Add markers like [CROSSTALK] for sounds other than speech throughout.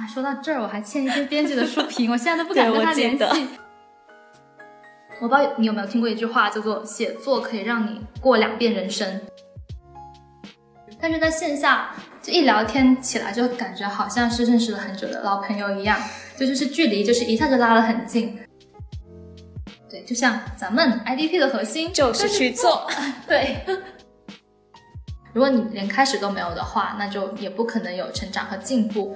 啊，说到这儿，我还欠一些编辑的书评，我现在都不敢跟他联系。我不知道你有没有听过一句话，叫做“写作可以让你过两遍人生”，但是在线下就一聊天起来，就感觉好像是认识了很久的老朋友一样，就就是距离就是一下子拉得很近。对，就像咱们 IDP 的核心就是去做，[LAUGHS] 对。如果你连开始都没有的话，那就也不可能有成长和进步。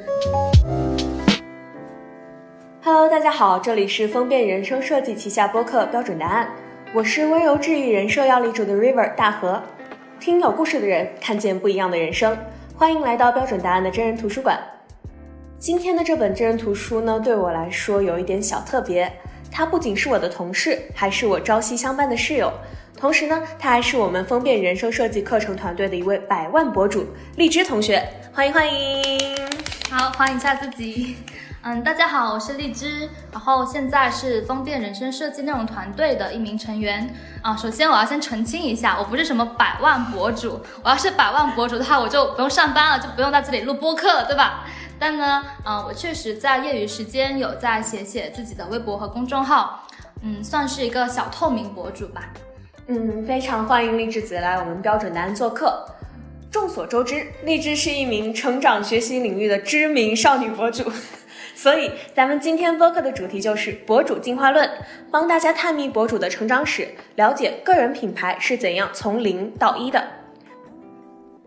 Hello，大家好，这里是风变人生设计旗下播客标准答案，我是温柔治愈人设要立主的 River 大河，听有故事的人，看见不一样的人生，欢迎来到标准答案的真人图书馆。今天的这本真人图书呢，对我来说有一点小特别，它不仅是我的同事，还是我朝夕相伴的室友。同时呢，他还是我们风变人生设计课程团队的一位百万博主荔枝同学，欢迎欢迎，好，欢迎一下自己。嗯，大家好，我是荔枝，然后现在是风变人生设计内容团队的一名成员啊。首先我要先澄清一下，我不是什么百万博主，我要是百万博主的话，我就不用上班了，就不用在这里录播客了，对吧？但呢，嗯，我确实在业余时间有在写写自己的微博和公众号，嗯，算是一个小透明博主吧。嗯，非常欢迎荔枝子来我们标准答案做客。众所周知，荔枝是一名成长学习领域的知名少女博主，[LAUGHS] 所以咱们今天播客的主题就是博主进化论，帮大家探秘博主的成长史，了解个人品牌是怎样从零到一的。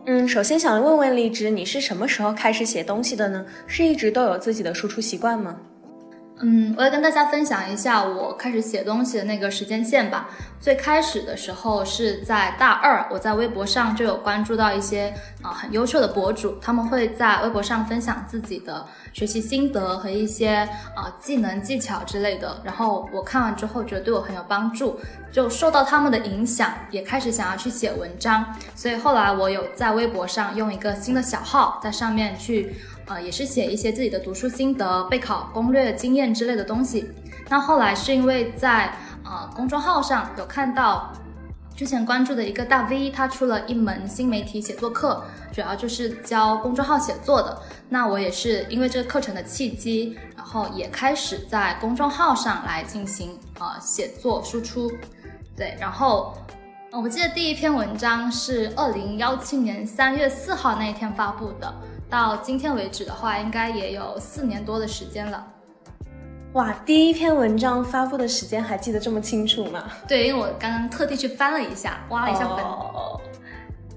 嗯，首先想问问荔枝，你是什么时候开始写东西的呢？是一直都有自己的输出习惯吗？嗯，我要跟大家分享一下我开始写东西的那个时间线吧。最开始的时候是在大二，我在微博上就有关注到一些啊很优秀的博主，他们会在微博上分享自己的学习心得和一些啊技能技巧之类的。然后我看完之后觉得对我很有帮助，就受到他们的影响，也开始想要去写文章。所以后来我有在微博上用一个新的小号，在上面去。呃，也是写一些自己的读书心得、备考攻略、经验之类的东西。那后来是因为在呃公众号上有看到之前关注的一个大 V，他出了一门新媒体写作课，主要就是教公众号写作的。那我也是因为这个课程的契机，然后也开始在公众号上来进行呃写作输出。对，然后我记得第一篇文章是二零幺七年三月四号那一天发布的。到今天为止的话，应该也有四年多的时间了。哇，第一篇文章发布的时间还记得这么清楚吗？对，因为我刚刚特地去翻了一下，挖了一下本。哦。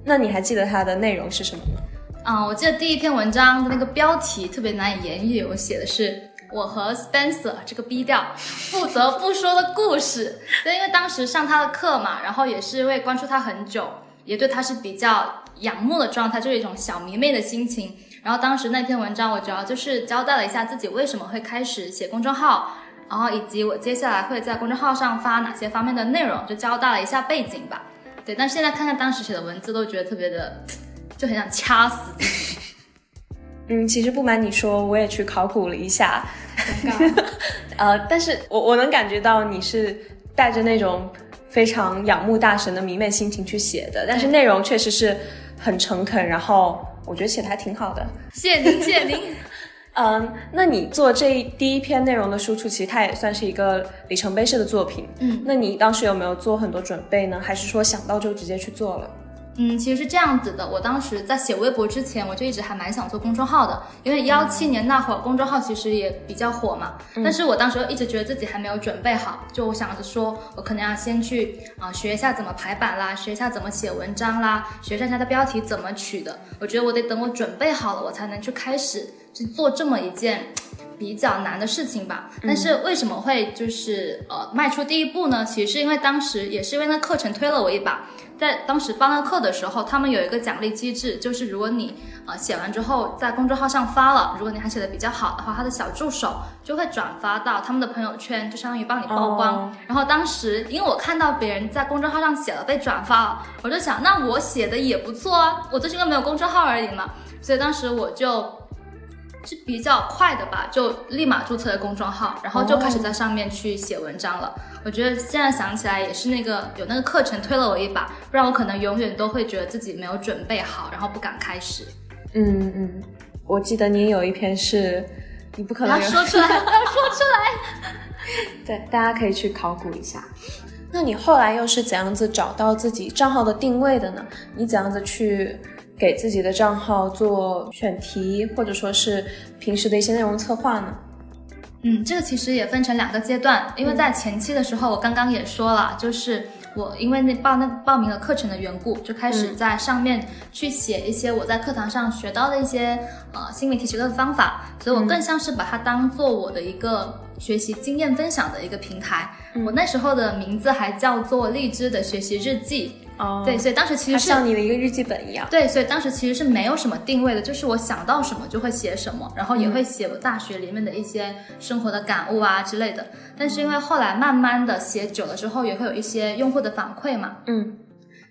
那你还记得它的内容是什么吗？嗯，我记得第一篇文章的那个标题特别难以言喻，我写的是我和 Spencer 这个 B 调不得不说的故事。对，因为当时上他的课嘛，然后也是因为关注他很久，也对他是比较。仰慕的状态就是一种小迷妹的心情。然后当时那篇文章，我主要就是交代了一下自己为什么会开始写公众号，然后以及我接下来会在公众号上发哪些方面的内容，就交代了一下背景吧。对，但是现在看看当时写的文字，都觉得特别的，就很想掐死自己。[LAUGHS] 嗯，其实不瞒你说，我也去考古了一下。[LAUGHS] 呃，但是我我能感觉到你是带着那种非常仰慕大神的迷妹心情去写的，但是内容确实是。很诚恳，然后我觉得写的还挺好的。谢谢您，谢谢您。[LAUGHS] 嗯，那你做这第一篇内容的输出，其实它也算是一个里程碑式的作品。嗯，那你当时有没有做很多准备呢？还是说想到就直接去做了？嗯，其实是这样子的。我当时在写微博之前，我就一直还蛮想做公众号的，因为幺七年那会儿公众号其实也比较火嘛。但是我当时一直觉得自己还没有准备好，就我想着说我可能要先去啊学一下怎么排版啦，学一下怎么写文章啦，学一下它的标题怎么取的。我觉得我得等我准备好了，我才能去开始去做这么一件比较难的事情吧。但是为什么会就是呃迈出第一步呢？其实是因为当时也是因为那课程推了我一把。在当时帮那课的时候，他们有一个奖励机制，就是如果你呃写完之后在公众号上发了，如果你还写的比较好的话，他的小助手就会转发到他们的朋友圈，就相当于帮你曝光。然后当时因为我看到别人在公众号上写了被转发了，我就想那我写的也不错啊，我就是因为没有公众号而已嘛，所以当时我就。是比较快的吧，就立马注册了公众号，然后就开始在上面去写文章了。我觉得现在想起来也是那个有那个课程推了我一把，不然我可能永远都会觉得自己没有准备好，然后不敢开始。嗯嗯，我记得你有一篇是你不可能说出来，[LAUGHS] 说出来。对，大家可以去考古一下。那你后来又是怎样子找到自己账号的定位的呢？你怎样子去给自己的账号做选题，或者说是平时的一些内容策划呢？嗯，这个其实也分成两个阶段，因为在前期的时候，我刚刚也说了，就是我因为那报那报名了课程的缘故，就开始在上面去写一些我在课堂上学到的一些呃新媒体学到的方法，所以我更像是把它当做我的一个。学习经验分享的一个平台，我那时候的名字还叫做荔枝的学习日记。哦，对，所以当时其实是像你的一个日记本一样。对，所以当时其实是没有什么定位的，就是我想到什么就会写什么，然后也会写我大学里面的一些生活的感悟啊之类的。但是因为后来慢慢的写久了之后，也会有一些用户的反馈嘛。嗯。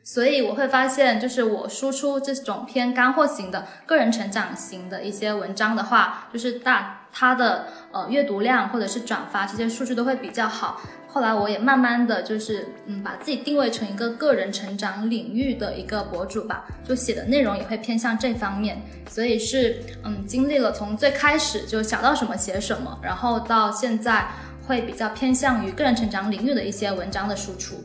所以我会发现，就是我输出这种偏干货型的个人成长型的一些文章的话，就是大它的呃阅读量或者是转发这些数据都会比较好。后来我也慢慢的就是嗯把自己定位成一个个人成长领域的一个博主吧，就写的内容也会偏向这方面。所以是嗯经历了从最开始就想到什么写什么，然后到现在会比较偏向于个人成长领域的一些文章的输出。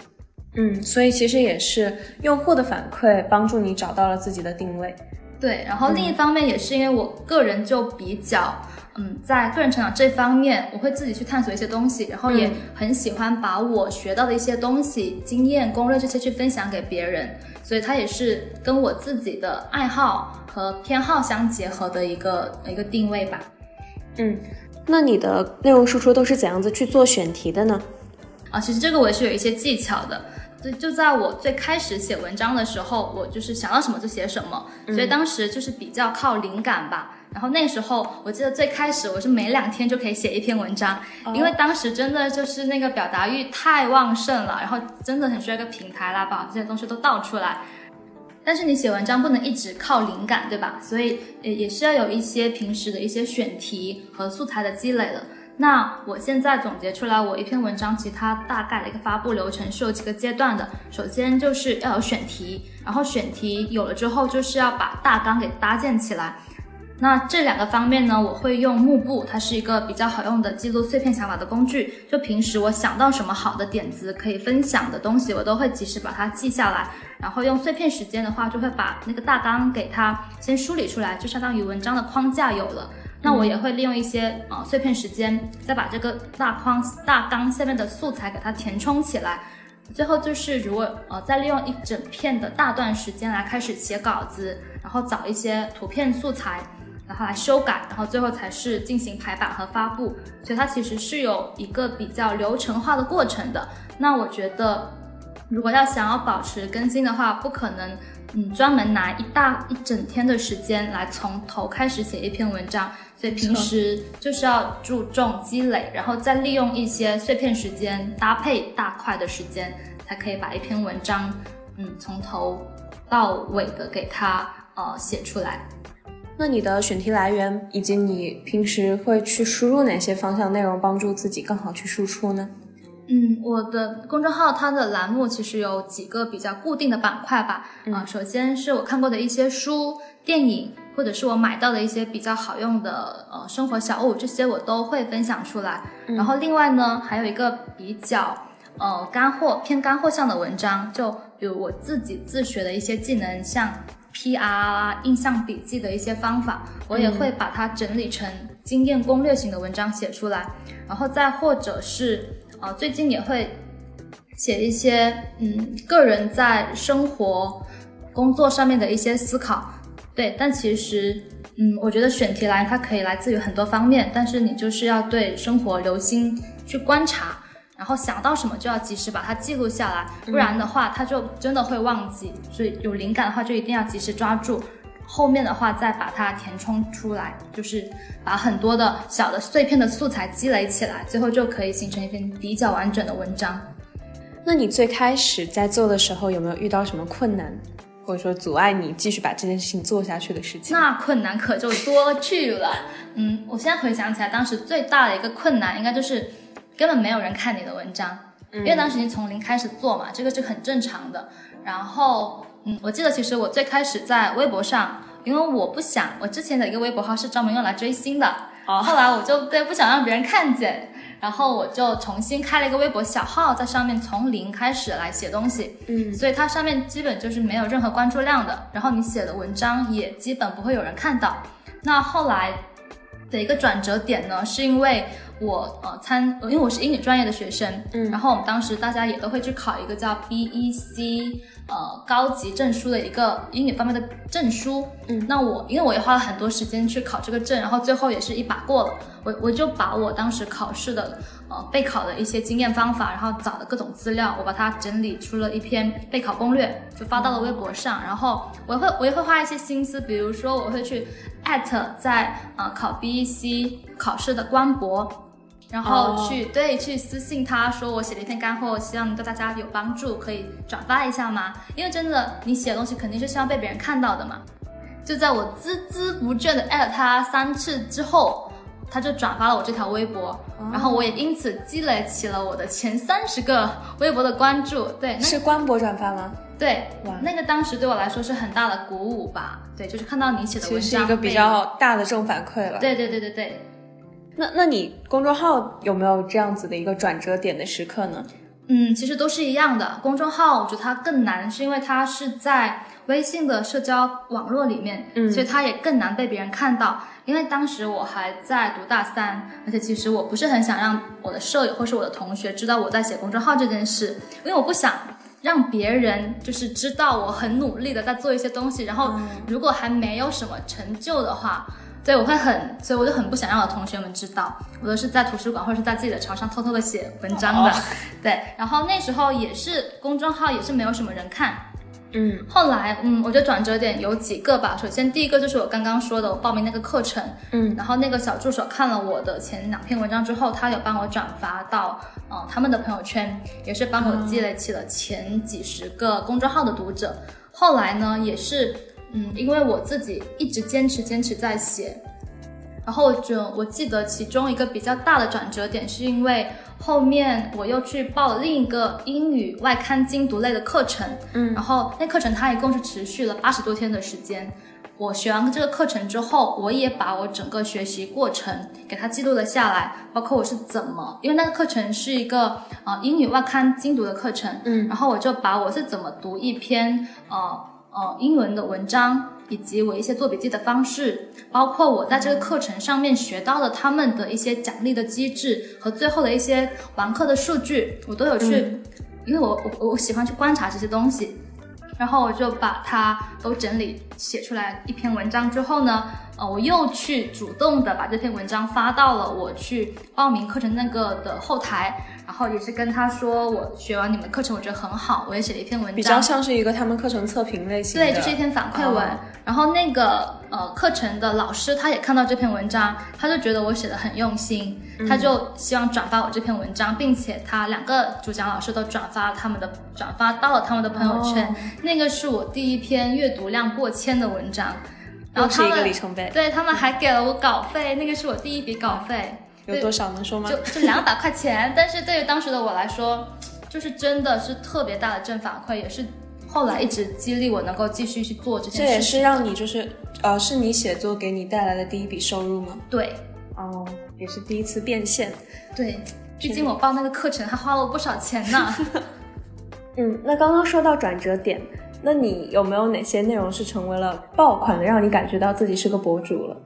嗯，所以其实也是用户的反馈帮助你找到了自己的定位。对，然后另一方面也是因为我个人就比较，嗯，在个人成长这方面，我会自己去探索一些东西，然后也很喜欢把我学到的一些东西、经验、攻略这些去分享给别人，所以它也是跟我自己的爱好和偏好相结合的一个一个定位吧。嗯，那你的内容输出都是怎样子去做选题的呢？啊，其实这个我也是有一些技巧的。就就在我最开始写文章的时候，我就是想到什么就写什么，所以当时就是比较靠灵感吧。然后那时候我记得最开始我是每两天就可以写一篇文章，因为当时真的就是那个表达欲太旺盛了，然后真的很需要一个平台啦把这些东西都倒出来。但是你写文章不能一直靠灵感，对吧？所以也也是要有一些平时的一些选题和素材的积累的。那我现在总结出来，我一篇文章其实它大概的一个发布流程是有几个阶段的。首先就是要有选题，然后选题有了之后，就是要把大纲给搭建起来。那这两个方面呢，我会用幕布，它是一个比较好用的记录碎片想法的工具。就平时我想到什么好的点子可以分享的东西，我都会及时把它记下来。然后用碎片时间的话，就会把那个大纲给它先梳理出来，就相当于文章的框架有了。那我也会利用一些呃碎片时间，再把这个大框大纲下面的素材给它填充起来。最后就是如果呃再利用一整片的大段时间来开始写稿子，然后找一些图片素材，然后来修改，然后最后才是进行排版和发布。所以它其实是有一个比较流程化的过程的。那我觉得，如果要想要保持更新的话，不可能嗯专门拿一大一整天的时间来从头开始写一篇文章。所以平时就是要注重积累，然后再利用一些碎片时间搭配大块的时间，才可以把一篇文章，嗯，从头到尾的给它呃写出来。那你的选题来源以及你平时会去输入哪些方向内容，帮助自己更好去输出呢？嗯，我的公众号它的栏目其实有几个比较固定的板块吧。嗯，首先是我看过的一些书、电影。或者是我买到的一些比较好用的呃生活小物，这些我都会分享出来。然后另外呢，还有一个比较呃干货偏干货向的文章，就比如我自己自学的一些技能，像 PR、印象笔记的一些方法，我也会把它整理成经验攻略型的文章写出来。然后再或者是呃最近也会写一些嗯个人在生活工作上面的一些思考。对，但其实，嗯，我觉得选题来它可以来自于很多方面，但是你就是要对生活留心去观察，然后想到什么就要及时把它记录下来，不然的话它就真的会忘记。所以有灵感的话就一定要及时抓住，后面的话再把它填充出来，就是把很多的小的碎片的素材积累起来，最后就可以形成一篇比较完整的文章。那你最开始在做的时候有没有遇到什么困难？或者说阻碍你继续把这件事情做下去的事情，那困难可就多去了。嗯，我现在回想起来，当时最大的一个困难，应该就是根本没有人看你的文章，因为当时你从零开始做嘛，这个是很正常的。然后，嗯，我记得其实我最开始在微博上，因为我不想，我之前的一个微博号是专门用来追星的，后来我就对不想让别人看见，然后我就重新开了一个微博小号，在上面从零开始来写东西。嗯，所以它上面基本就是没有任何关注量的，然后你写的文章也基本不会有人看到。那后来的一个转折点呢，是因为我呃参，因为我是英语专业的学生，嗯然后我们当时大家也都会去考一个叫 BEC 呃高级证书的一个英语方面的证书，嗯那我因为我也花了很多时间去考这个证，然后最后也是一把过了，我我就把我当时考试的呃备考的一些经验方法，然后找的各种资料，我把它整理出了一篇备考攻略，就发到了微博上。然后我会我也会花一些心思，比如说我会去艾特在呃考 BEC 考试的官博。然后去、对去私信他说我写了一篇干货，希望对大家有帮助，可以转发一下吗？因为真的你写的东西肯定是希望被别人看到的嘛。就在我孜孜不倦的艾特他三次之后，他就转发了我这条微博，然后我也因此积累起了我的前三十个微博的关注。对，那是官博转发吗？对哇，那个当时对我来说是很大的鼓舞吧。对，就是看到你写的其文章实是一个比较大的正反馈了。，对对对对对。那那你公众号有没有这样子的一个转折点的时刻呢？嗯，其实都是一样的。公众号我觉得它更难，是因为它是在微信的社交网络里面，嗯所以它也更难被别人看到。因为当时我还在读大三，而且其实我不是很想让我的舍友或是我的同学知道我在写公众号这件事，因为我不想让别人就是知道我很努力的在做一些东西，然后如果还没有什么成就的话。对，我会很，所以我就很不想让我的同学们知道，我都是在图书馆或者是在自己的床上偷偷的写文章的。哦 [LAUGHS] 对，然后那时候也是公众号也是没有什么人看。嗯后来，嗯，我觉得转折点有几个吧。首先，第一个就是我刚刚说的，我报名那个课程，嗯然后那个小助手看了我的前两篇文章之后，他有帮我转发到呃他们的朋友圈，也是帮我积累起了前几十个公众号的读者。后来呢，也是嗯，因为我自己一直坚持坚持在写，然后就我记得其中一个比较大的转折点，是因为后面我又去报了另一个英语外刊精读类的课程，嗯。然后那课程它一共是持续了八十多天的时间。我学完这个课程之后，我也把我整个学习过程给它记录了下来，包括我是怎么，因为那个课程是一个呃英语外刊精读的课程，嗯。然后我就把我是怎么读一篇呃呃英文的文章，以及我一些做笔记的方式，包括我在这个课程上面学到的他们的一些奖励的机制和最后的一些完课的数据，我都有去，因为我我我喜欢去观察这些东西，然后我就把它都整理写出来一篇文章之后呢，呃，我又去主动的把这篇文章发到了我去报名课程那个的后台，然后也是跟他说我学完你们课程，我觉得很好，我也写了一篇文章，比较像是一个他们课程测评类型的。对，就是一篇反馈文。哦然后那个呃课程的老师他也看到这篇文章，他就觉得我写的很用心，嗯他就希望转发我这篇文章，并且他两个主讲老师都转发他们的转发到了他们的朋友圈。哦那个是我第一篇阅读量过千的文章，然又是一个后他们里程碑。对他们还给了我稿费，那个是我第一笔稿费。有多少能说吗？就就两百块钱，但是对于当时的我来说，就是真的是特别大的正反馈，也是后来一直激励我能够继续去做这这也是件事情。让你就是呃，是你写作给你带来的第一笔收入吗？对哦，也是第一次变现。对，毕竟我报那个课程还花了我不少钱呢。[LAUGHS] 嗯，那刚刚说到转折点，那你有没有哪些内容是成为了爆款的，让你感觉到自己是个博主了？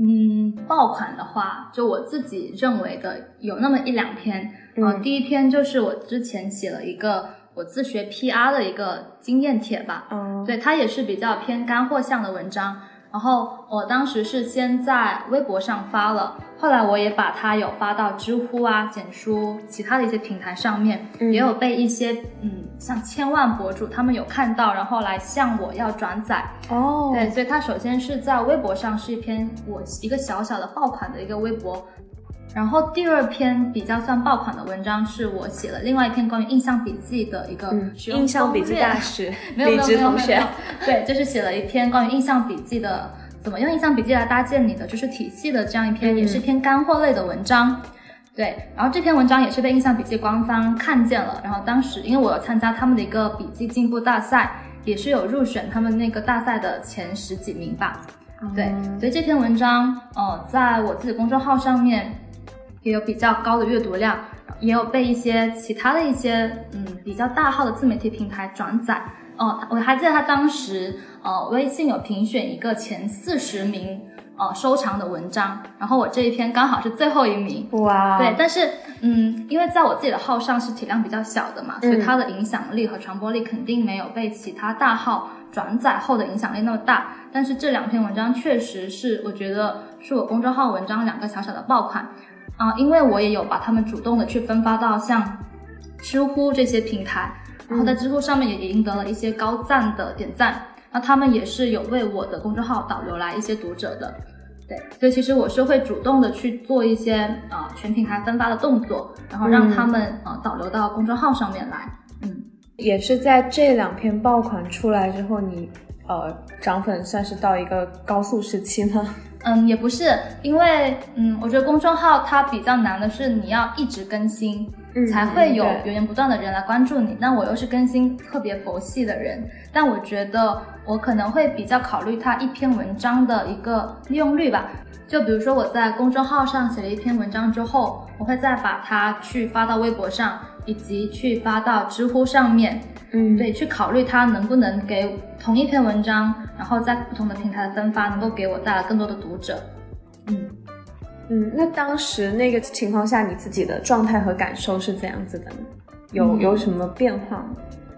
嗯，爆款的话，就我自己认为的有那么一两篇。呃，嗯第一篇就是我之前写了一个我自学 PR 的一个经验帖吧。嗯，对，它也是比较偏干货向的文章。然后我当时是先在微博上发了，后来我也把它有发到知乎啊、简书其他的一些平台上面，嗯也有被一些嗯像千万博主他们有看到，然后来向我要转载。哦，对，所以它首先是在微博上是一篇我一个小小的爆款的一个微博，然后第二篇比较算爆款的文章是我写了另外一篇关于印象笔记的一个印象笔记大 [LAUGHS] 师没有没李有没有没有直同学，对，就是写了一篇关于印象笔记的，怎么用印象笔记来搭建你的就是体系的这样一篇，嗯也是一篇干货类的文章。对，然后这篇文章也是被印象笔记官方看见了，然后当时因为我有参加他们的一个笔记进步大赛，也是有入选他们那个大赛的前十几名吧。对，所以这篇文章，呃，在我自己公众号上面也有比较高的阅读量，也有被一些其他的一些嗯比较大号的自媒体平台转载。哦，我还记得他当时，呃，微信有评选一个前四十名。呃，收藏的文章，然后我这一篇刚好是最后一名，哇，对，但是，嗯，因为在我自己的号上是体量比较小的嘛，所以它的影响力和传播力肯定没有被其他大号转载后的影响力那么大。但是这两篇文章确实是，我觉得是我公众号文章两个小小的爆款啊，因为我也有把他们主动的去分发到像知乎这些平台，然后在知乎上面也赢得了一些高赞的点赞。那他们也是有为我的公众号导流来一些读者的，对，所以其实我是会主动的去做一些呃全平台分发的动作，然后让他们呃导流到公众号上面来。嗯，也是在这两篇爆款出来之后，你呃涨粉算是到一个高速时期呢？嗯，也不是，因为嗯，我觉得公众号它比较难的是你要一直更新。才会有源源不断的人来关注你。那我又是更新特别佛系的人，但我觉得我可能会比较考虑它一篇文章的一个利用率吧。就比如说我在公众号上写了一篇文章之后，我会再把它去发到微博上，以及去发到知乎上面。嗯，对，去考虑它能不能给同一篇文章，然后在不同的平台的分发，能够给我带来更多的读者。嗯。嗯，那当时那个情况下，你自己的状态和感受是怎样子的呢？有有什么变化吗？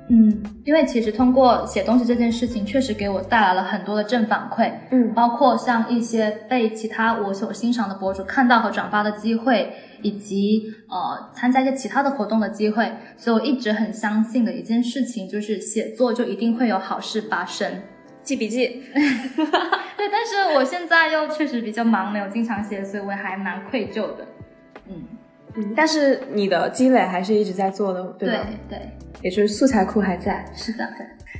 嗯，因为其实通过写东西这件事情，确实给我带来了很多的正反馈。嗯，包括像一些被其他我所欣赏的博主看到和转发的机会，以及呃参加一些其他的活动的机会。所以我一直很相信的一件事情，就是写作就一定会有好事发生。记笔记，[LAUGHS] 对，但是我现在又确实比较忙，没有经常写，所以我还蛮愧疚的。嗯嗯，但是你的积累还是一直在做的，对吧？对对，也就是素材库还在。是的。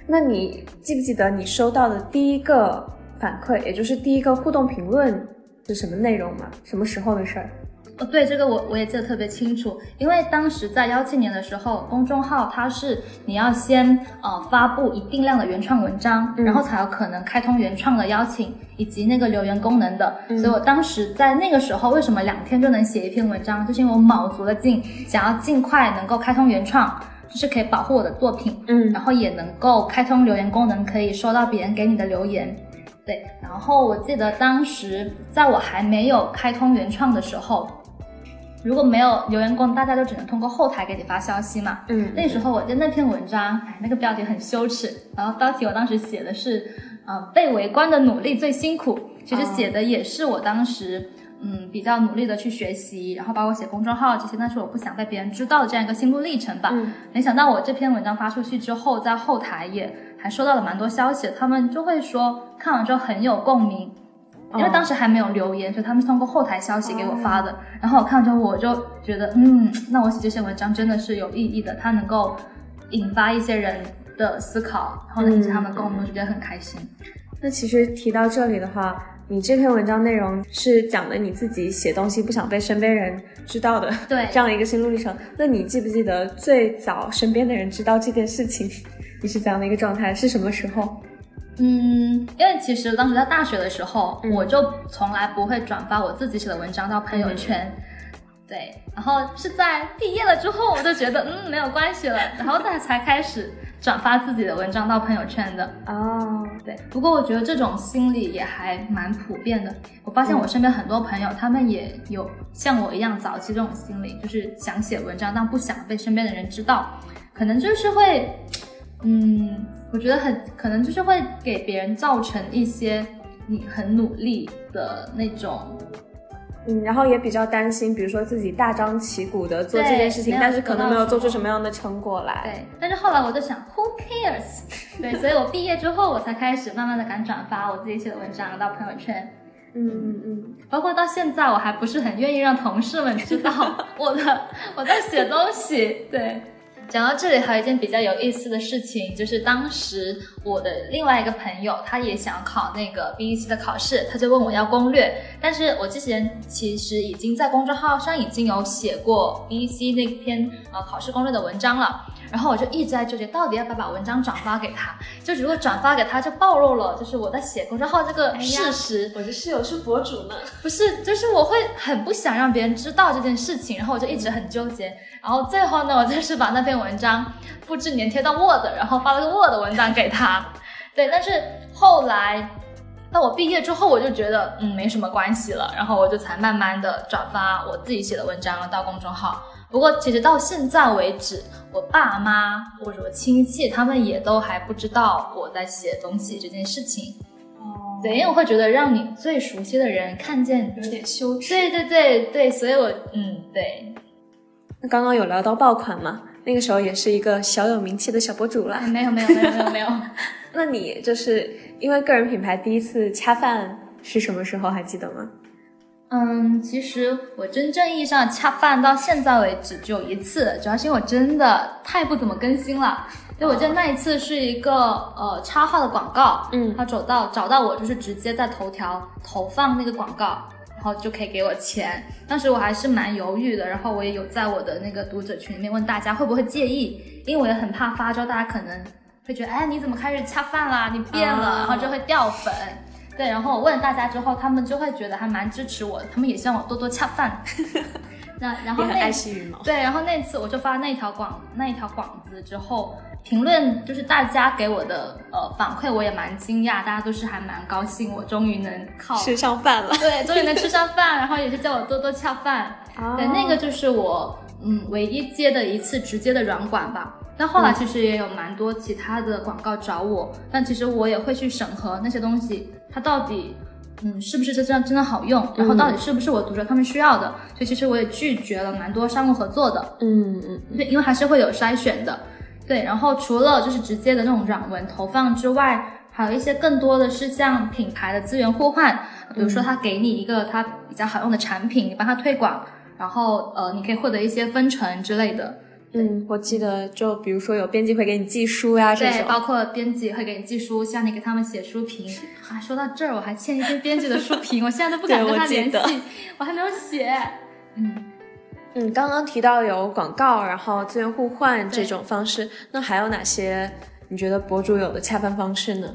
那你记不记得你收到的第一个反馈，也就是第一个互动评论是什么内容吗？什么时候的事儿？哦，对这个我我也记得特别清楚，因为当时在幺七年的时候，公众号它是你要先呃发布一定量的原创文章，然后才有可能开通原创的邀请以及那个留言功能的。所以我当时在那个时候，为什么两天就能写一篇文章，就是因为我卯足了劲，想要尽快能够开通原创，就是可以保护我的作品，嗯，然后也能够开通留言功能，可以收到别人给你的留言。对，然后我记得当时在我还没有开通原创的时候。如果没有留言功能，大家就只能通过后台给你发消息嘛。嗯，那时候我记得那篇文章，哎，那个标题很羞耻，然后标题我当时写的是，呃，被围观的努力最辛苦。其实写的也是我当时，嗯，比较努力的去学习，然后包括写公众号这些，但是我不想被别人知道的这样一个心路历程吧。嗯，没想到我这篇文章发出去之后，在后台也还收到了蛮多消息，他们就会说看完之后很有共鸣。因为当时还没有留言，所以他们是通过后台消息给我发的。然后我看之后，我就觉得，嗯，那我写这些文章真的是有意义的，它能够引发一些人的思考，然后引起他们共鸣，就觉得很开心。那其实提到这里的话，你这篇文章内容是讲的你自己写东西不想被身边人知道的，对这样一个心路历程。那你记不记得最早身边的人知道这件事情，你是怎样的一个状态？是什么时候？嗯，因为其实当时在大学的时候，我就从来不会转发我自己写的文章到朋友圈，对。然后是在毕业了之后，我就觉得嗯没有关系了，然后再才开始转发自己的文章到朋友圈的。哦，对。不过我觉得这种心理也还蛮普遍的。我发现我身边很多朋友，他们也有像我一样早期这种心理，就是想写文章，但不想被身边的人知道，可能就是会，嗯。我觉得很可能就是会给别人造成一些你很努力的那种，嗯，然后也比较担心，比如说自己大张旗鼓的做这件事情，但是可能没有做出什么样的成果来。对，但是后来我就想，Who cares？[LAUGHS] 对，所以我毕业之后，我才开始慢慢的敢转发我自己写的文章到朋友圈。嗯嗯嗯，包括到现在，我还不是很愿意让同事们知道 [LAUGHS] 我的我在写东西。对。讲到这里，还有一件比较有意思的事情，就是当时我的另外一个朋友，他也想考那个 B E C 的考试，他就问我要攻略。但是我之前其实已经在公众号上已经有写过 B E C 那篇呃考试攻略的文章了。然后我就一直在纠结，到底要不要把文章转发给他？就如果转发给他，就暴露了就是我在写公众号这个事实。我的室友是博主呢，不是，就是我会很不想让别人知道这件事情，然后我就一直很纠结。然后最后呢，我就是把那篇文章复制粘贴到 Word，然后发了个 Word 文档给他。对，但是后来。那我毕业之后，我就觉得嗯没什么关系了，然后我就才慢慢的转发我自己写的文章到公众号。不过其实到现在为止，我爸妈或者我亲戚他们也都还不知道我在写东西这件事情。哦，对，因为我会觉得让你最熟悉的人看见有点羞耻。对对对对，所以我嗯对。那刚刚有聊到爆款嘛？那个时候也是一个小有名气的小博主了。没有没有没有没有没有。[LAUGHS] 那你就是因为个人品牌第一次恰饭是什么时候？还记得吗？嗯，其实我真正意义上恰饭到现在为止只有一次，主要是因为我真的太不怎么更新了。对，我记得那一次是一个呃插画的广告，嗯，他找到找到我就是直接在头条投放那个广告，然后就可以给我钱。当时我还是蛮犹豫的，然后我也有在我的那个读者群里面问大家会不会介意，因为我也很怕发之后大家可能。会觉得哎，你怎么开始恰饭啦？你变了，然后就会掉粉。对，然后我问大家之后，他们就会觉得还蛮支持我，他们也希望我多多恰饭。[LAUGHS] 那然后那对，然后那次我就发那条广那一条广子之后，评论就是大家给我的呃反馈，我也蛮惊讶，大家都是还蛮高兴，我终于能靠吃上饭了。对，终于能吃上饭，然后也是叫我多多恰饭。对，那个就是我嗯唯一接的一次直接的软管吧。那后来其实也有蛮多其他的广告找我，但其实我也会去审核那些东西，它到底，嗯，是不是真真真的好用，然后到底是不是我读者他们需要的，所以其实我也拒绝了蛮多商务合作的，嗯嗯，对，因为还是会有筛选的，对，然后除了就是直接的那种软文投放之外，还有一些更多的是像品牌的资源互换，比如说他给你一个他比较好用的产品，你帮他推广，然后呃，你可以获得一些分成之类的。嗯，我记得就比如说有编辑会给你寄书呀，这种，包括编辑会给你寄书，像你给他们写书评啊。说到这儿，我还欠一篇编辑的书评，[LAUGHS] 我现在都不敢跟他联系，我还没有写。嗯嗯，刚刚提到有广告，然后资源互换这种方式，那还有哪些你觉得博主有的恰饭方式呢？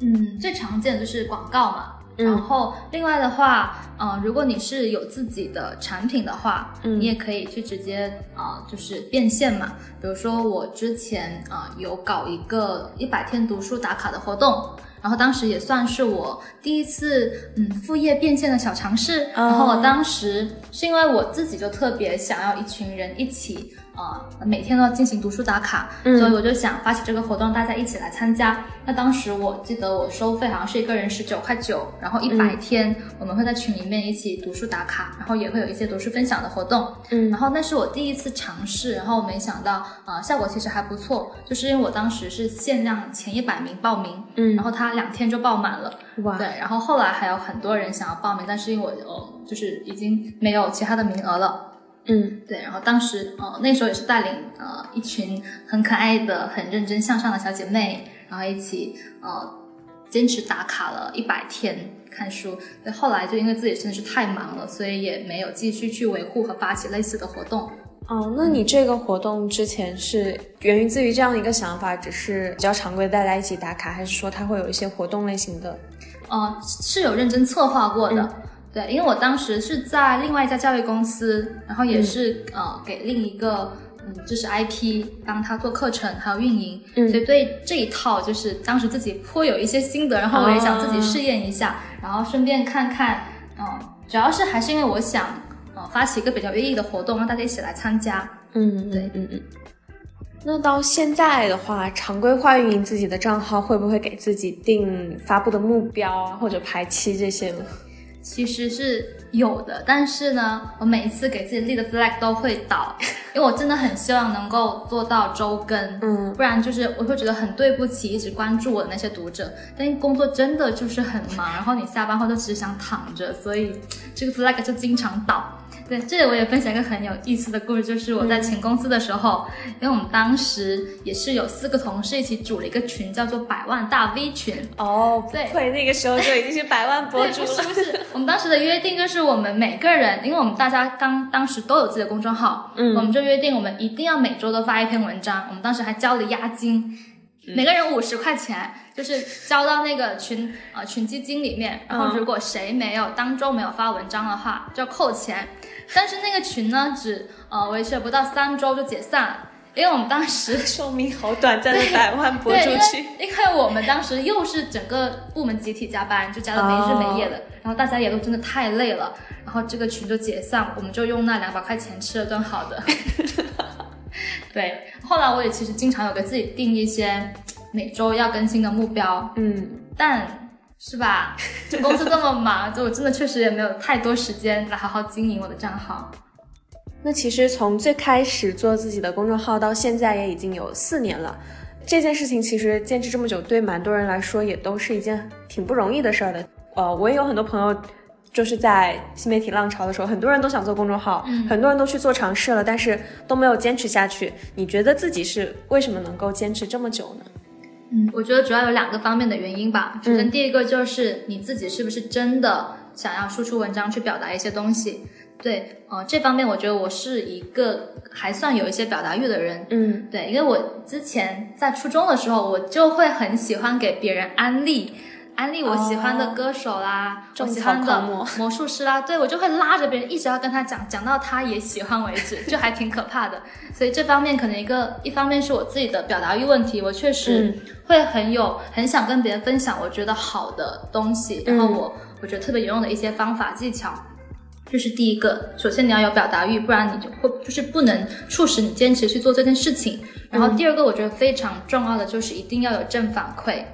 嗯，最常见的就是广告嘛。然后，另外的话，嗯，如果你是有自己的产品的话，你也可以去直接啊，就是变现嘛。比如说我之前啊有搞一个一百天读书打卡的活动，然后当时也算是我第一次嗯副业变现的小尝试。然后我当时是因为我自己就特别想要一群人一起。啊，每天都要进行读书打卡，所以我就想发起这个活动，大家一起来参加。那当时我记得我收费好像是一个人十九块九，然后一百天我们会在群里面一起读书打卡，然后也会有一些读书分享的活动。嗯，然后那是我第一次尝试，然后没想到啊，效果其实还不错，就是因为我当时是限量前一百名报名，嗯，然后他两天就报满了，哇，对，然后后来还有很多人想要报名，但是因为我呃就是已经没有其他的名额了。嗯，对，然后当时呃那时候也是带领呃一群很可爱的、很认真向上的小姐妹，然后一起呃坚持打卡了一百天看书。那后来就因为自己真的是太忙了，所以也没有继续去维护和发起类似的活动。哦，那你这个活动之前是源于自于这样一个想法，只是比较常规大家一起打卡，还是说它会有一些活动类型的？呃，是有认真策划过的。对，因为我当时是在另外一家教育公司，然后也是呃给另一个嗯，就是 IP 帮他做课程还有运营，所以对这一套就是当时自己颇有一些心得，然后我也想自己试验一下，然后顺便看看，嗯，主要是还是因为我想呃发起一个比较有意义的活动，让大家一起来参加。嗯，对，嗯嗯。那到现在的话，常规化运营自己的账号，会不会给自己定发布的目标啊，或者排期这些呢？其实是有的，但是呢，我每一次给自己立的 flag 都会倒，[LAUGHS] 因为我真的很希望能够做到周更，嗯，不然就是我会觉得很对不起一直关注我的那些读者。但工作真的就是很忙，然后你下班后就只想躺着，所以这个 flag 就经常倒。对，这里我也分享一个很有意思的故事，就是我在前公司的时候，因为我们当时也是有四个同事一起组了一个群，叫做百万大 V 群。哦，对对，那个时候就已经是百万博对，主不是。不是，我们当时的约定就是我们每个人，因为我们大家刚当时都有自己的公众号，嗯我们就约定我们一定要每周都发一篇文章。我们当时还交了押金，每个人五十块钱，就是交到那个群呃群基金里面。然后嗯如果谁没有当周没有发文章的话，就要扣钱。但是那个群呢，只呃维持了不到三周就解散了，因为我们当时 [LAUGHS] 寿命好短暂的百万博主群，因为我们当时又是整个部门集体加班，就加到没日没夜的，然后大家也都真的太累了，然后这个群就解散，我们就用那两百块钱吃了顿好的。[LAUGHS] 对，后来我也其实经常有给自己定一些每周要更新的目标，嗯，但是吧，这公司这么忙，[LAUGHS] 就我真的确实也没有太多时间来好好经营我的账号。那其实从最开始做自己的公众号到现在也已经有四年了。这件事情其实坚持这么久，对蛮多人来说也都是一件挺不容易的事儿的。呃，我也有很多朋友，就是在新媒体浪潮的时候，很多人都想做公众号，嗯很多人都去做尝试了，但是都没有坚持下去。你觉得自己是为什么能够坚持这么久呢？嗯，我觉得主要有两个方面的原因吧。首先，第一个就是你自己是不是真的想要输出文章去表达一些东西。对，呃，这方面我觉得我是一个还算有一些表达欲的人。嗯对，因为我之前在初中的时候，我就会很喜欢给别人安利，安利我喜欢的歌手啦，我喜欢的魔 [LAUGHS] 魔术师啦，对我就会拉着别人一直要跟他讲，讲到他也喜欢为止，[LAUGHS] 就还挺可怕的。所以这方面可能一个一方面是我自己的表达欲问题，我确实会很有很想跟别人分享我觉得好的东西，然后我我觉得特别有用的一些方法技巧。这是第一个，首先你要有表达欲，不然你就会就是不能促使你坚持去做这件事情。然后第二个，我觉得非常重要的就是一定要有正反馈。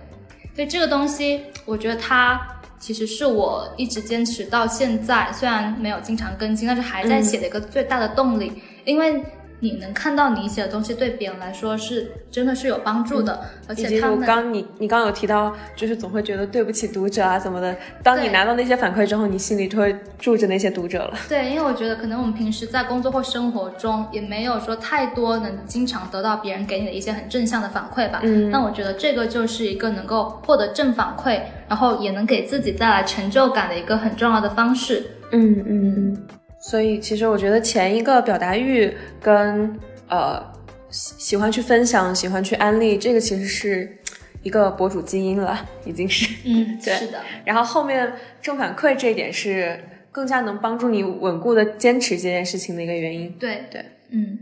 所以这个东西，我觉得它其实是我一直坚持到现在，虽然没有经常更新，但是还在写的一个最大的动力，因为。你能看到你写的东西对别人来说是真的是有帮助的，而且他们我刚你你刚有提到，就是总会觉得对不起读者啊怎么的。当你拿到那些反馈之后，你心里就会住着那些读者了。对，因为我觉得可能我们平时在工作或生活中也没有说太多能经常得到别人给你的一些很正向的反馈吧。嗯那我觉得这个就是一个能够获得正反馈，然后也能给自己带来成就感的一个很重要的方式。嗯嗯嗯。所以其实我觉得前一个表达欲跟呃喜喜欢去分享、喜欢去安利，这个其实是一个博主基因了，已经是。嗯，[LAUGHS] 对是的。然后后面正反馈这一点是更加能帮助你稳固的坚持这件事情的一个原因。对对，嗯。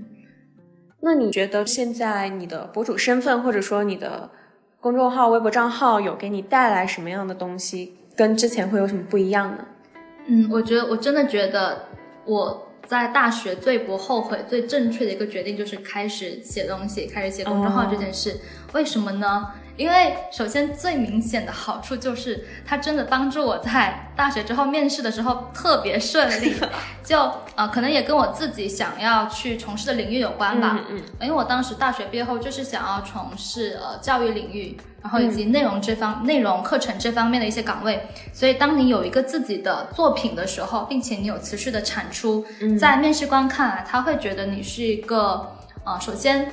那你觉得现在你的博主身份，或者说你的公众号、微博账号，有给你带来什么样的东西？跟之前会有什么不一样呢？嗯，我觉得我真的觉得我在大学最不后悔、最正确的一个决定就是开始写东西，开始写公众号这件事。为什么呢？因为首先最明显的好处就是它真的帮助我在大学之后面试的时候特别顺利，[LAUGHS] 就呃可能也跟我自己想要去从事的领域有关吧。嗯因为我当时大学毕业后就是想要从事呃教育领域，然后以及内容这方、内容课程这方面的一些岗位，所以当你有一个自己的作品的时候，并且你有持续的产出，在面试官看来，他会觉得你是一个呃，首先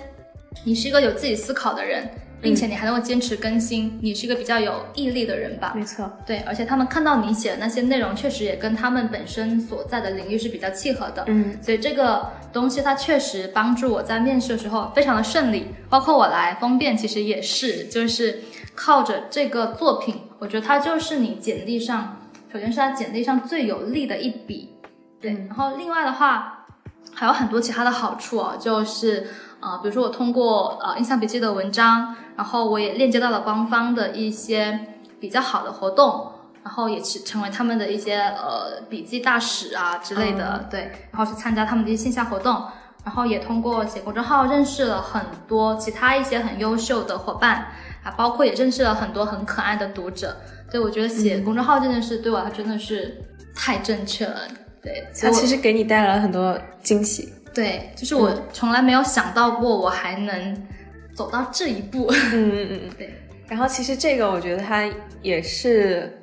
你是一个有自己思考的人。并且你还能够坚持更新，你是一个比较有毅力的人吧？没错。对，而且他们看到你写的那些内容，确实也跟他们本身所在的领域是比较契合的。嗯，所以这个东西它确实帮助我在面试的时候非常的顺利，包括我来封便其实也是，就是靠着这个作品，我觉得它就是你简历上，首先是它简历上最有力的一笔。对，然后另外的话还有很多其他的好处哦，就是呃，比如说我通过呃印象笔记的文章，然后我也链接到了官方的一些比较好的活动。然后也是成为他们的一些呃笔记大使啊之类的，对，然后去参加他们的一些线下活动，然后也通过写公众号认识了很多其他一些很优秀的伙伴啊，包括也认识了很多很可爱的读者。对，我觉得写公众号这件事对我来说真的是太正确了，对，所以我它其实给你带来了很多惊喜。对，就是我从来没有想到过我还能走到这一步。嗯嗯嗯嗯。[LAUGHS] 对，然后其实这个我觉得它也是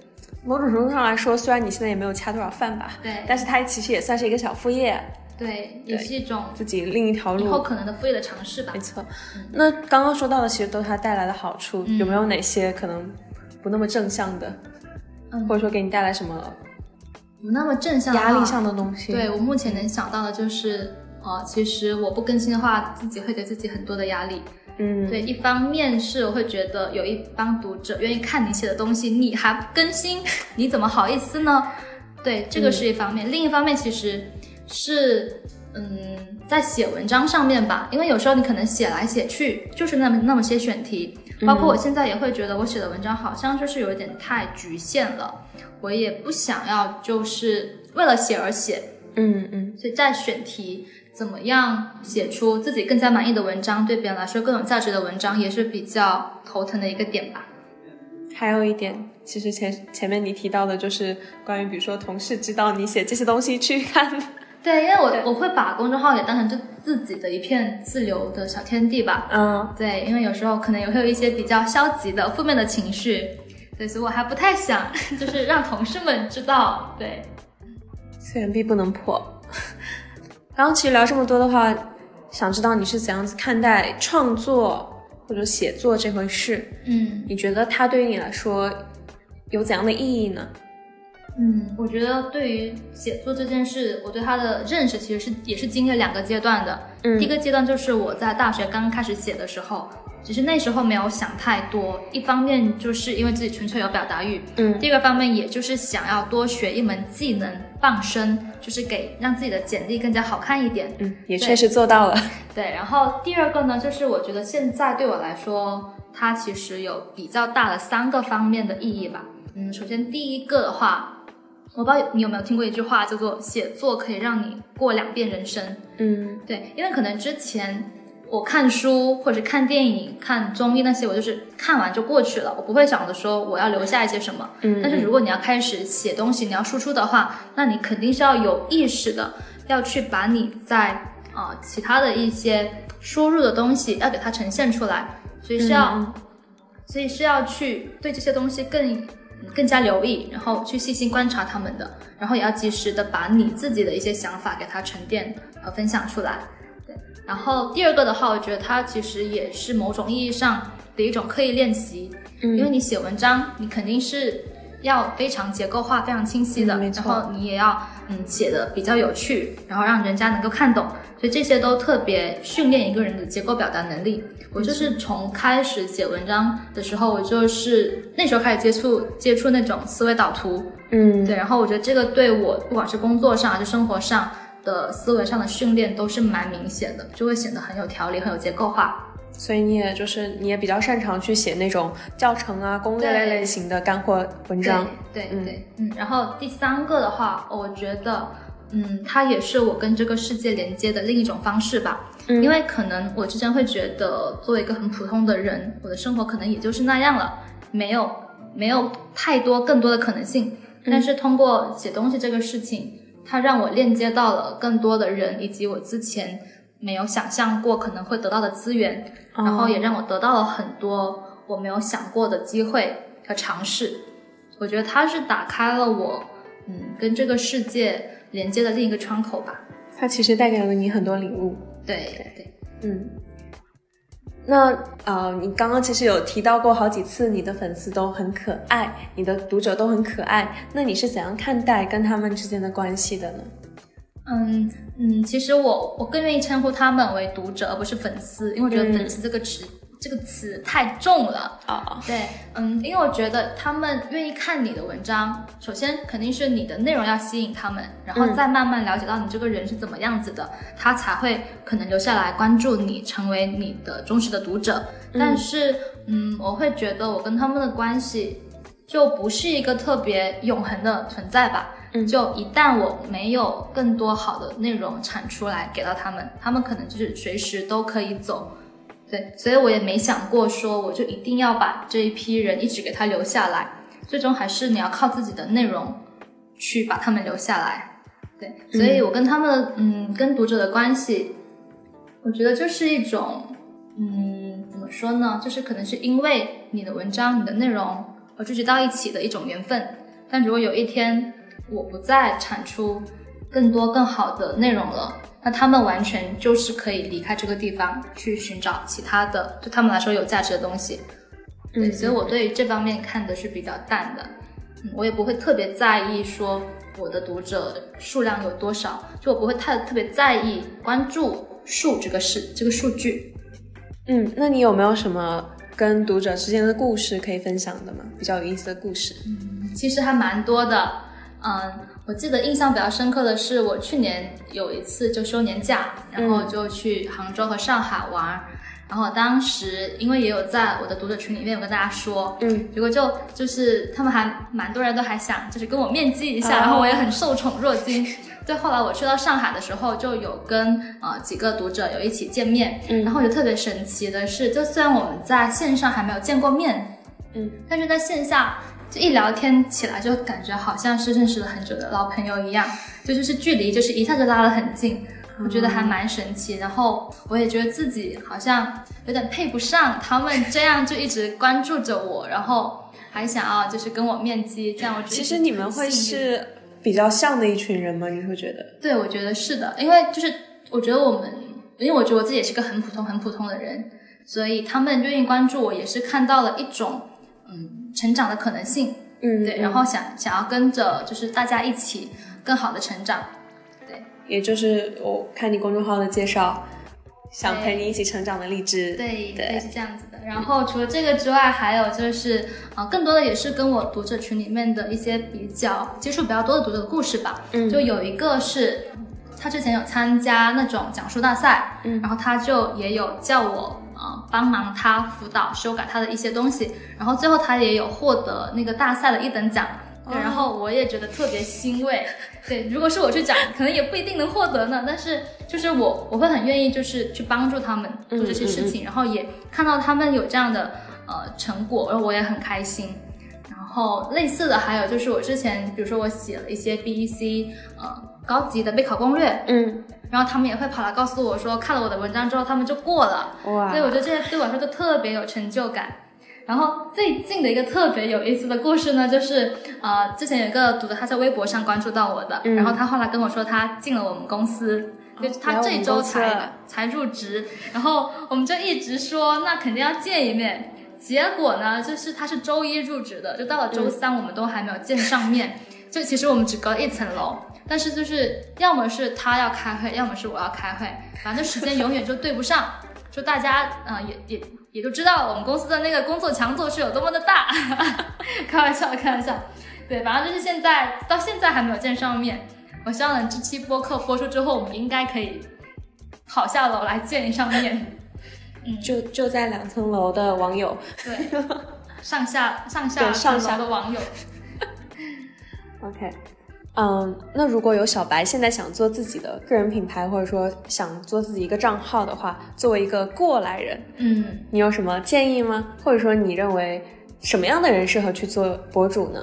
某种程度上来说，虽然你现在也没有恰多少饭吧，对但是它其实也算是一个小副业，对，也是一种自己另一条路以后路。可能的副业的尝试吧没。错，那刚刚说到的其实都是它带来的好处，嗯有没有哪些可能不那么正向的，嗯或者说给你带来什么不那么正向压力上的东西？对我目前能想到的就是，呃，其实我不更新的话，自己会给自己很多的压力。嗯，对，一方面是我会觉得有一帮读者愿意看你写的东西，你还不更新，你怎么好意思呢？对，这个是一方面。另一方面，其实是嗯，在写文章上面吧，因为有时候你可能写来写去就是那么那么些选题，包括我现在也会觉得我写的文章好像就是有一点太局限了，我也不想要就是为了写而写，嗯嗯。所以在选题怎么样写出自己更加满意的文章，对别人来说更有价值的文章，也是比较头疼的一个点吧。还有一点，其实前前面你提到的就是关于比如说同事知道你写这些东西去看，对，因为我我会把公众号也当成就自己的一片自由的小天地吧。嗯，对，因为有时候可能也会有一些比较消极的、负面的情绪，对，所以我还不太想 [LAUGHS] 就是让同事们知道。对，此言必不能破。然后其实聊这么多的话，想知道你是怎样子看待创作或者写作这回事？嗯你觉得它对于你来说有怎样的意义呢？嗯，我觉得对于写作这件事，我对它的认识其实是也是经历了两个阶段的。嗯第一个阶段就是我在大学刚刚开始写的时候，只是那时候没有想太多，一方面就是因为自己纯粹有表达欲，嗯第二个方面也就是想要多学一门技能傍身，就是给让自己的简历更加好看一点。嗯，也确实做到了。[LAUGHS] 对，然后第二个呢，就是我觉得现在对我来说，它其实有比较大的三个方面的意义吧。嗯，首先第一个的话，我不知道你有没有听过一句话，叫做“写作可以让你过两遍人生”。嗯对，因为可能之前我看书或者看电影、看综艺那些，我就是看完就过去了，我不会想着说我要留下一些什么。嗯，但是如果你要开始写东西，你要输出的话，那你肯定是要有意识的，要去把你在啊、呃其他的一些输入的东西要给它呈现出来，所以是要，嗯所以是要去对这些东西更更加留意，然后去细心观察他们的，然后也要及时的把你自己的一些想法给它沉淀和分享出来。对，然后第二个的话，我觉得它其实也是某种意义上的一种刻意练习，嗯因为你写文章，你肯定是要非常结构化、非常清晰的，然后你也要嗯写的比较有趣，然后让人家能够看懂，所以这些都特别训练一个人的结构表达能力。我就是从开始写文章的时候，我就是那时候开始接触接触那种思维导图，嗯对，然后我觉得这个对我不管是工作上还是生活上的思维上的训练都是蛮明显的，就会显得很有条理、很有结构化。所以你也就是你也比较擅长去写那种教程啊、攻略类类型的干货文章。对对，嗯，然后第三个的话，我觉得，嗯，它也是我跟这个世界连接的另一种方式吧。嗯因为可能我之前会觉得，作为一个很普通的人，我的生活可能也就是那样了，没有没有太多更多的可能性。嗯但是通过写东西这个事情，它让我链接到了更多的人，以及我之前没有想象过可能会得到的资源，哦然后也让我得到了很多我没有想过的机会和尝试。我觉得它是打开了我，嗯，跟这个世界连接的另一个窗口吧。它其实带给了你很多礼物。对对，嗯，那呃，你刚刚其实有提到过好几次，你的粉丝都很可爱，你的读者都很可爱。那你是怎样看待跟他们之间的关系的呢？嗯嗯，其实我我更愿意称呼他们为读者，而不是粉丝，因为我觉得嗯粉丝这个词、这个词太重了。哦，对，嗯，因为我觉得他们愿意看你的文章，首先肯定是你的内容要吸引他们，然后嗯再慢慢了解到你这个人是怎么样子的，他才会可能留下来关注你，成为你的忠实的读者。但是，嗯，我会觉得我跟他们的关系就不是一个特别永恒的存在吧。嗯就一旦我没有更多好的内容产出来给到他们，他们可能就是随时都可以走。对，所以我也没想过说我就一定要把这一批人一直给他留下来，最终还是你要靠自己的内容去把他们留下来。对，所以我跟他们嗯跟读者的关系，我觉得就是一种嗯怎么说呢，就是可能是因为你的文章、你的内容而聚集到一起的一种缘分。但如果有一天我不再产出更多更好的内容了，那他们完全就是可以离开这个地方去寻找其他的对他们来说有价值的东西。对，所以我对这方面看的是比较淡的，嗯，我也不会特别在意说我的读者数量有多少，就我不会太特别在意关注数这个事这个数据。嗯，那你有没有什么跟读者之间的故事可以分享的吗？比较有意思的故事？嗯，其实还蛮多的。嗯，我记得印象比较深刻的是，我去年有一次就休年假，然后就去杭州和上海玩。然后当时因为也有在我的读者群里面有跟大家说，嗯，结果就就是他们还蛮多人都还想就是跟我面基一下，然后我也很受宠若惊。对，后来我去到上海的时候，就有跟呃几个读者有一起见面，嗯，然后就特别神奇的是，就虽然我们在线上还没有见过面，嗯，但是在线下就一聊天起来，就感觉好像是认识了很久的老朋友一样，就就是距离就是一下就拉得很近。我觉得还蛮神奇，然后我也觉得自己好像有点配不上他们这样就一直关注着我，然后还想要就是跟我面基，这样我觉得其实你们会是比较像的一群人吗？你会觉得？对，我觉得是的，因为就是我觉得我们，因为我觉得我自己也是个很普通很普通的人，所以他们愿意关注我，也是看到了一种嗯成长的可能性，嗯，对，然后想想要跟着就是大家一起更好的成长。对。也就是我看你公众号的介绍，想陪你一起成长的荔枝，对对。是这样子的。然后除了这个之外，还有就是啊，更多的也是跟我读者群里面的一些比较接触比较多的读者的故事吧。嗯，就有一个是他之前有参加那种讲述大赛，嗯，然后他就也有叫我啊帮忙他辅导修改他的一些东西，然后最后他也有获得那个大赛的一等奖。对，然后我也觉得特别欣慰。对，如果是我去讲，可能也不一定能获得呢。但是就是我，我会很愿意，就是去帮助他们做这些事情，然后也看到他们有这样的呃成果，然后我也很开心。然后类似的还有就是我之前，比如说我写了一些 BEC 呃高级的备考攻略，嗯，然后他们也会跑来告诉我说，看了我的文章之后，他们就过了。哇，所以我觉得这些对我来说都特别有成就感。然后最近的一个特别有意思的故事呢，就是呃，之前有个读者他在微博上关注到我的，然后他后来跟我说他进了我们公司，就他这周才才入职，然后我们就一直说那肯定要见一面。结果呢，就是他是周一入职的，就到了周三我们都还没有见上面，就其实我们只隔一层楼，但是就是要么是他要开会，要么是我要开会，反正时间永远就对不上，[LAUGHS] 就大家呃也也。也都知道我们公司的那个工作强度是有多么的大，[LAUGHS] 开玩笑，开玩笑。对，反正就是现在到现在还没有见上面。我希望这期播客播出之后，我们应该可以跑下楼来见一上面。嗯，就就在两层楼的网友，[LAUGHS] 对，上下上下上下的网友。OK。嗯，那如果有小白现在想做自己的个人品牌，或者说想做自己一个账号的话，作为一个过来人，嗯，你有什么建议吗？或者说你认为什么样的人适合去做博主呢？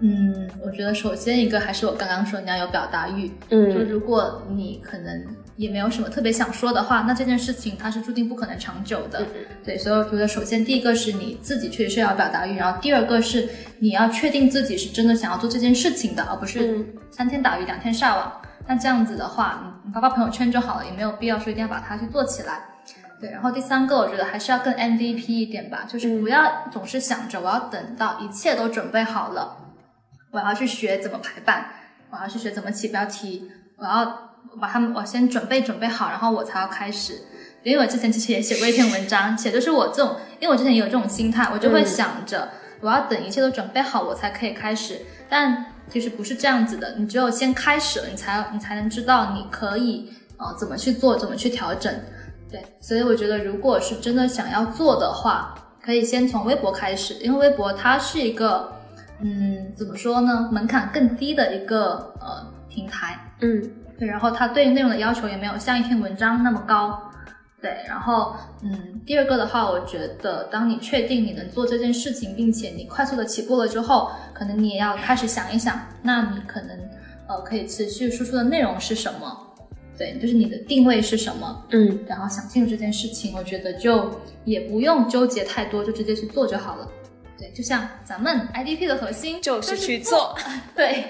嗯，我觉得首先一个还是我刚刚说你要有表达欲，嗯，就如果你可能。也没有什么特别想说的话，那这件事情它是注定不可能长久的。对，所以我觉得首先第一个是你自己确实是要表达欲，然后第二个是你要确定自己是真的想要做这件事情的，而不是三天打鱼两天晒网。那这样子的话，你发发朋友圈就好了，也没有必要说一定要把它去做起来。对，然后第三个我觉得还是要更 MVP 一点吧，就是不要总是想着我要等到一切都准备好了，我要去学怎么排版，我要去学怎么起标题，我要。我把他们，我先准备准备好，然后我才要开始。因为我之前其实也写过一篇文章，写的是我这种，因为我之前也有这种心态，我就会想着我要等一切都准备好，我才可以开始。但其实不是这样子的，你只有先开始了，你才你才能知道你可以呃怎么去做，怎么去调整。对，所以我觉得如果是真的想要做的话，可以先从微博开始，因为微博它是一个嗯怎么说呢，门槛更低的一个呃平台。嗯。对，然后它对内容的要求也没有像一篇文章那么高。对，然后嗯，第二个的话，我觉得当你确定你能做这件事情，并且你快速的起步了之后，可能你也要开始想一想，那你可能呃可以持续输出的内容是什么？对，就是你的定位是什么？嗯，然后想清楚这件事情，我觉得就也不用纠结太多，就直接去做就好了。对，就像咱们 IDP 的核心就是去做，[LAUGHS] 对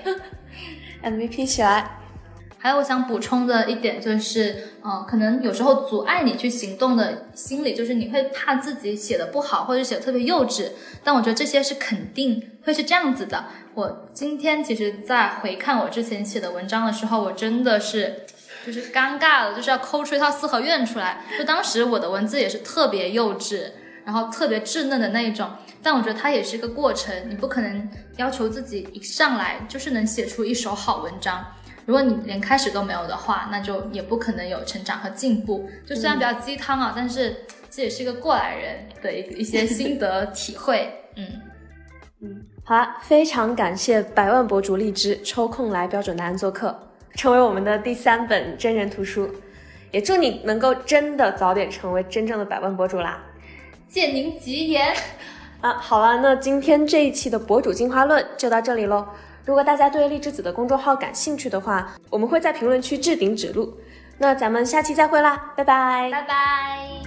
，MVP 起来。还有我想补充的一点就是，呃，可能有时候阻碍你去行动的心理，就是你会怕自己写的不好，或者写得特别幼稚。但我觉得这些是肯定会是这样子的。我今天其实，在回看我之前写的文章的时候，我真的是就是尴尬了，就是要抠出一套四合院出来。就当时我的文字也是特别幼稚，然后特别稚嫩的那一种。但我觉得它也是一个过程，你不可能要求自己一上来就是能写出一手好文章。如果你连开始都没有的话，那就也不可能有成长和进步。就虽然比较鸡汤啊，但是这也是一个过来人的一一些心得 [LAUGHS] 体会。嗯嗯，好了，非常感谢百万博主荔枝抽空来标准答案做客，成为我们的第三本真人图书。也祝你能够真的早点成为真正的百万博主啦！[LAUGHS] 借您吉言啊！好了，那今天这一期的博主进化论就到这里喽。如果大家对荔枝子的公众号感兴趣的话，我们会在评论区置顶指路。那咱们下期再会啦，拜拜，拜拜。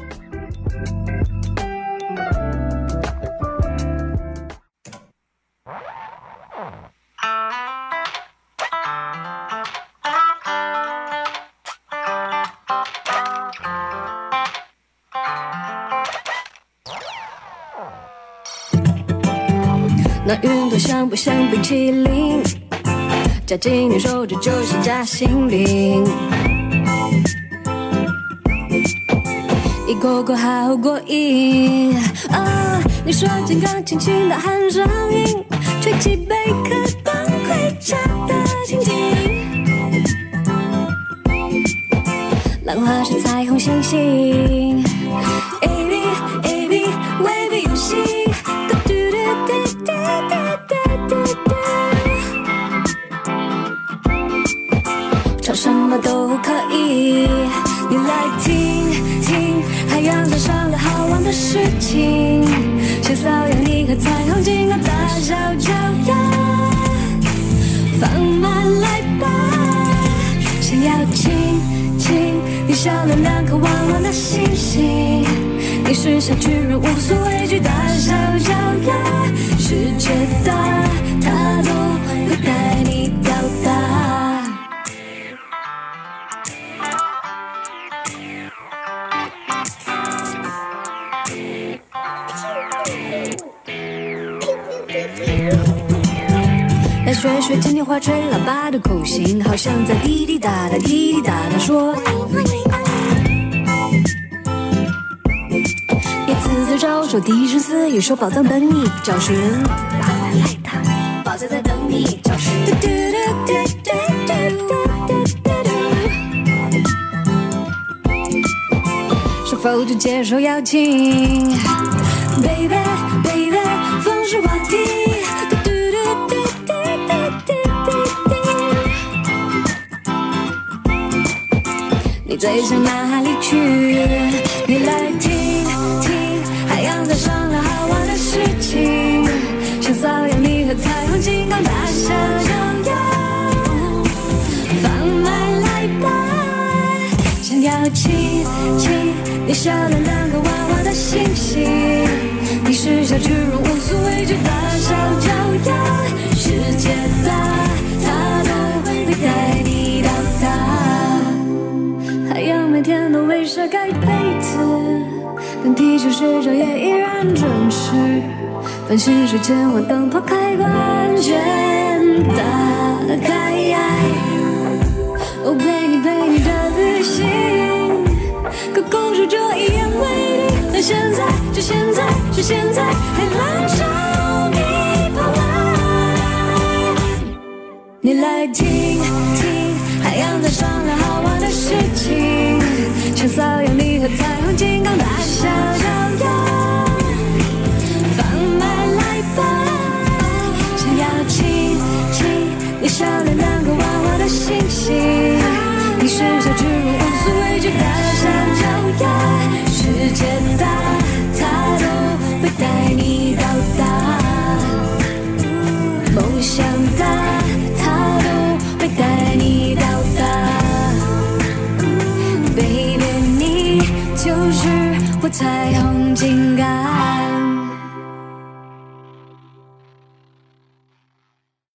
那云朵像不像冰淇淋？夹紧你手指就是夹心饼，一口口好过瘾。啊，你说金刚轻轻的喊声音，吹起贝壳光盔甲的情景，浪花是彩虹星星。什么都可以，你来听听海洋上上的好玩的事情，像扫羊你和彩虹金刚大小脚丫，放慢来吧，想要亲亲你笑脸两颗弯弯的星星，你是小巨人无所畏惧大小脚丫，世界大，它都会带你。学学天天花吹喇叭的口型，好像在滴滴答答滴滴答答说。叶子在招手，低声私语说宝藏等你找寻。宝藏在等你找寻。是否就接受邀请？Baby baby，放手话题。最想哪里去？你来听听，海洋在商量好玩的事情，像扫羊你和彩虹金刚大小脚丫，放慢来吧，想要亲亲你笑脸两个娃娃的星星，你是小巨人无所畏惧大小脚丫，世界天都为啥盖被子，但地球睡着也依然准时。繁星睡前，我灯泡开关键打开。哦，陪你陪你的旅行，可公主就一言为定。但现在，就现在，是现在，海浪朝你跑来，你来听听，海洋在商量好玩的事情。像扫羊你和彩虹金刚大小脚丫，放慢来吧，想要亲亲你笑脸两个娃娃的星星，你是小巨人无所畏惧大小脚丫，世界大，彩虹。